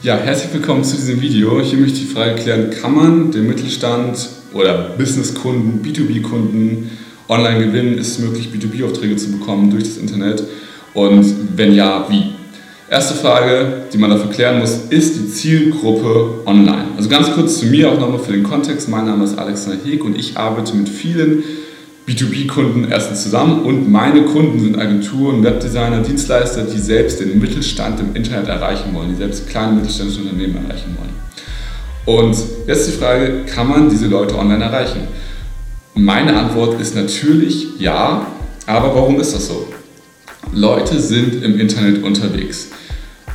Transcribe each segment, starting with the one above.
Ja, herzlich willkommen zu diesem Video. Hier möchte ich die Frage klären, kann man den Mittelstand oder Businesskunden, B2B-Kunden online gewinnen? Ist es möglich, B2B-Aufträge zu bekommen durch das Internet? Und wenn ja, wie? Erste Frage, die man dafür klären muss, ist die Zielgruppe online? Also ganz kurz zu mir auch nochmal für den Kontext. Mein Name ist Alexander Heg und ich arbeite mit vielen B2B-Kunden erstens zusammen und meine Kunden sind Agenturen, Webdesigner, Dienstleister, die selbst den Mittelstand im Internet erreichen wollen, die selbst kleine mittelständische Unternehmen erreichen wollen. Und jetzt die Frage, kann man diese Leute online erreichen? Meine Antwort ist natürlich ja, aber warum ist das so? Leute sind im Internet unterwegs.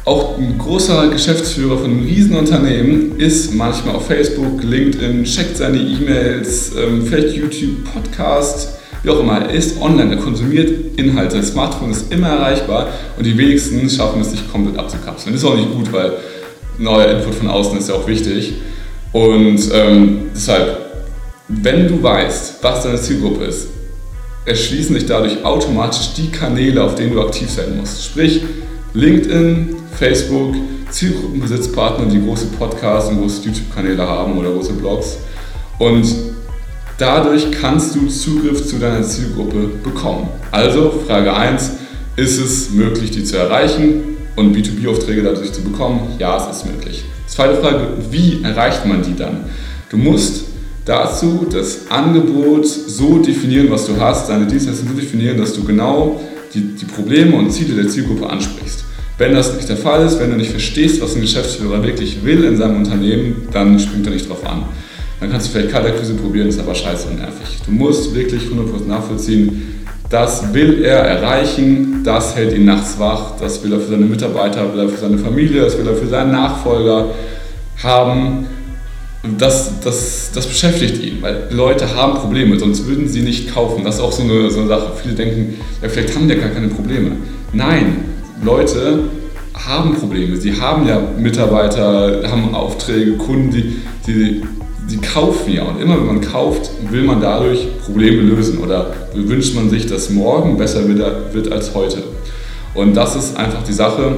Auch ein großer Geschäftsführer von einem Riesenunternehmen ist manchmal auf Facebook, LinkedIn, checkt seine E-Mails, ähm, vielleicht YouTube, Podcast, wie auch immer. Er ist online, er konsumiert Inhalte. Das Smartphone ist immer erreichbar und die wenigsten schaffen es sich komplett abzukapseln. Das ist auch nicht gut, weil neuer Input von außen ist ja auch wichtig. Und ähm, deshalb, wenn du weißt, was deine Zielgruppe ist, erschließen sich dadurch automatisch die Kanäle, auf denen du aktiv sein musst. Sprich, LinkedIn, Facebook, Zielgruppenbesitzpartner, die große Podcasts und große YouTube-Kanäle haben oder große Blogs. Und dadurch kannst du Zugriff zu deiner Zielgruppe bekommen. Also Frage 1, ist es möglich, die zu erreichen und B2B-Aufträge dadurch zu bekommen? Ja, es ist möglich. Zweite Frage, wie erreicht man die dann? Du musst dazu das Angebot so definieren, was du hast, deine Dienstleistung so definieren, dass du genau die, die Probleme und Ziele der Zielgruppe ansprichst. Wenn das nicht der Fall ist, wenn du nicht verstehst, was ein Geschäftsführer wirklich will in seinem Unternehmen, dann springt er nicht drauf an. Dann kannst du vielleicht Kaltakquise probieren, ist aber scheiße und nervig. Du musst wirklich 100% nachvollziehen, das will er erreichen, das hält ihn nachts wach, das will er für seine Mitarbeiter, will er für seine Familie, das will er für seinen Nachfolger haben. Das, das, das beschäftigt ihn, weil Leute haben Probleme, sonst würden sie nicht kaufen. Das ist auch so eine, so eine Sache. Viele denken, ja, vielleicht haben die gar keine Probleme. Nein, Leute haben Probleme. Sie haben ja Mitarbeiter, haben Aufträge, Kunden, die, die, die kaufen ja. Und immer wenn man kauft, will man dadurch Probleme lösen oder wünscht man sich, dass morgen besser wird als heute. Und das ist einfach die Sache.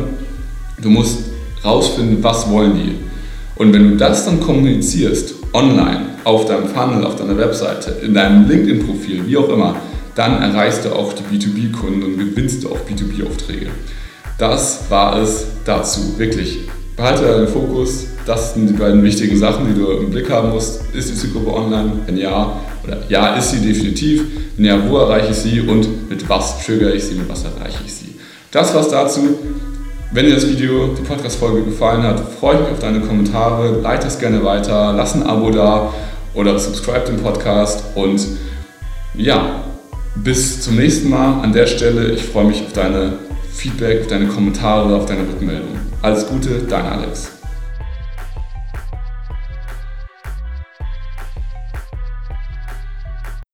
Du musst rausfinden, was wollen die. Und wenn du das dann kommunizierst, online, auf deinem Funnel, auf deiner Webseite, in deinem LinkedIn-Profil, wie auch immer, dann erreichst du auch die B2B-Kunden und gewinnst du auch B2B-Aufträge. Das war es dazu, wirklich. Behalte deinen Fokus, das sind die beiden wichtigen Sachen, die du im Blick haben musst. Ist die Zielgruppe online? Wenn ja, oder ja, ist sie definitiv. Wenn ja, wo erreiche ich sie und mit was triggere ich sie, mit was erreiche ich sie. Das war's dazu. Wenn dir das Video, die Podcast-Folge gefallen hat, freue ich mich auf deine Kommentare. Leite es gerne weiter, lass ein Abo da oder subscribe den Podcast und ja, bis zum nächsten Mal an der Stelle. Ich freue mich auf deine Feedback, auf deine Kommentare, auf deine Rückmeldung. Alles Gute, dein Alex.